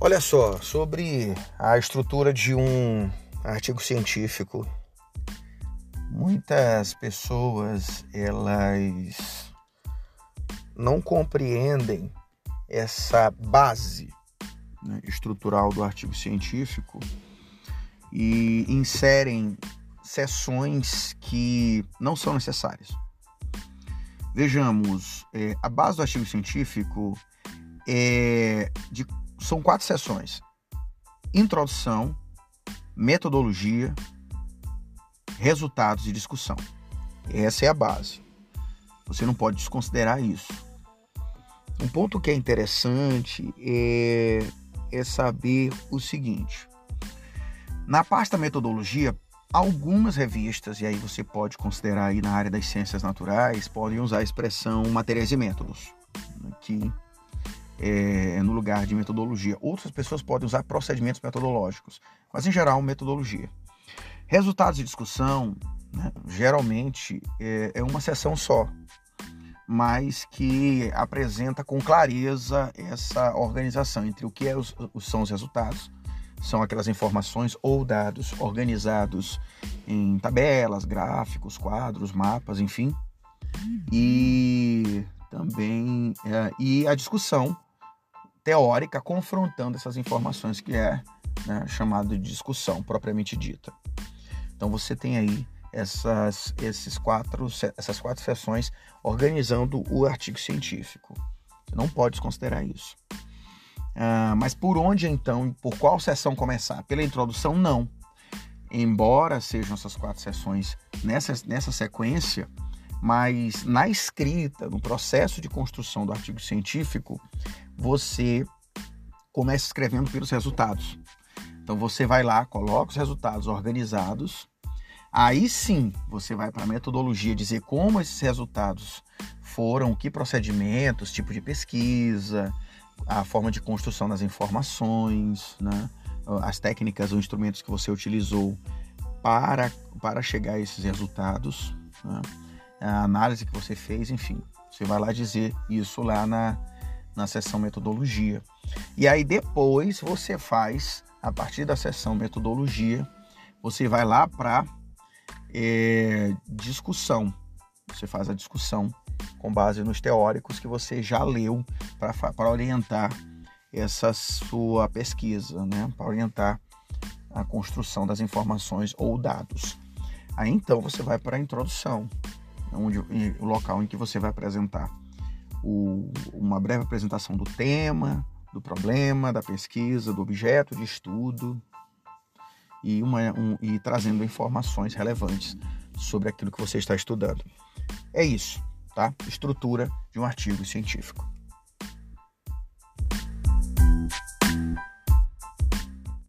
Olha só, sobre a estrutura de um artigo científico. Muitas pessoas elas não compreendem essa base né, estrutural do artigo científico e inserem seções que não são necessárias. Vejamos, é, a base do artigo científico é de são quatro sessões: introdução, metodologia, resultados e discussão. Essa é a base. Você não pode desconsiderar isso. Um ponto que é interessante é, é saber o seguinte: na parte da metodologia, algumas revistas, e aí você pode considerar aí na área das ciências naturais, podem usar a expressão materiais e métodos, né, que é, no lugar de metodologia. Outras pessoas podem usar procedimentos metodológicos, mas em geral, metodologia. Resultados de discussão, né, geralmente, é, é uma sessão só, mas que apresenta com clareza essa organização entre o que é os, são os resultados, são aquelas informações ou dados organizados em tabelas, gráficos, quadros, mapas, enfim, e também é, e a discussão teórica confrontando essas informações que é né, chamado de discussão propriamente dita. Então você tem aí essas, esses quatro, essas quatro sessões organizando o artigo científico. Você não pode desconsiderar isso. Ah, mas por onde então, por qual sessão começar? Pela introdução, não. Embora sejam essas quatro sessões nessa, nessa sequência, mas na escrita, no processo de construção do artigo científico, você começa escrevendo pelos resultados. Então você vai lá, coloca os resultados organizados. Aí sim, você vai para a metodologia dizer como esses resultados foram, que procedimentos, tipo de pesquisa, a forma de construção das informações, né? as técnicas ou instrumentos que você utilizou para, para chegar a esses resultados, né? A análise que você fez, enfim. Você vai lá dizer isso lá na, na seção metodologia. E aí depois você faz, a partir da seção metodologia, você vai lá para é, discussão. Você faz a discussão com base nos teóricos que você já leu para orientar essa sua pesquisa, né? para orientar a construção das informações ou dados. Aí então você vai para a introdução, onde, o local em que você vai apresentar o, uma breve apresentação do tema, do problema, da pesquisa, do objeto de estudo e, uma, um, e trazendo informações relevantes sobre aquilo que você está estudando. É isso, tá? Estrutura de um artigo científico.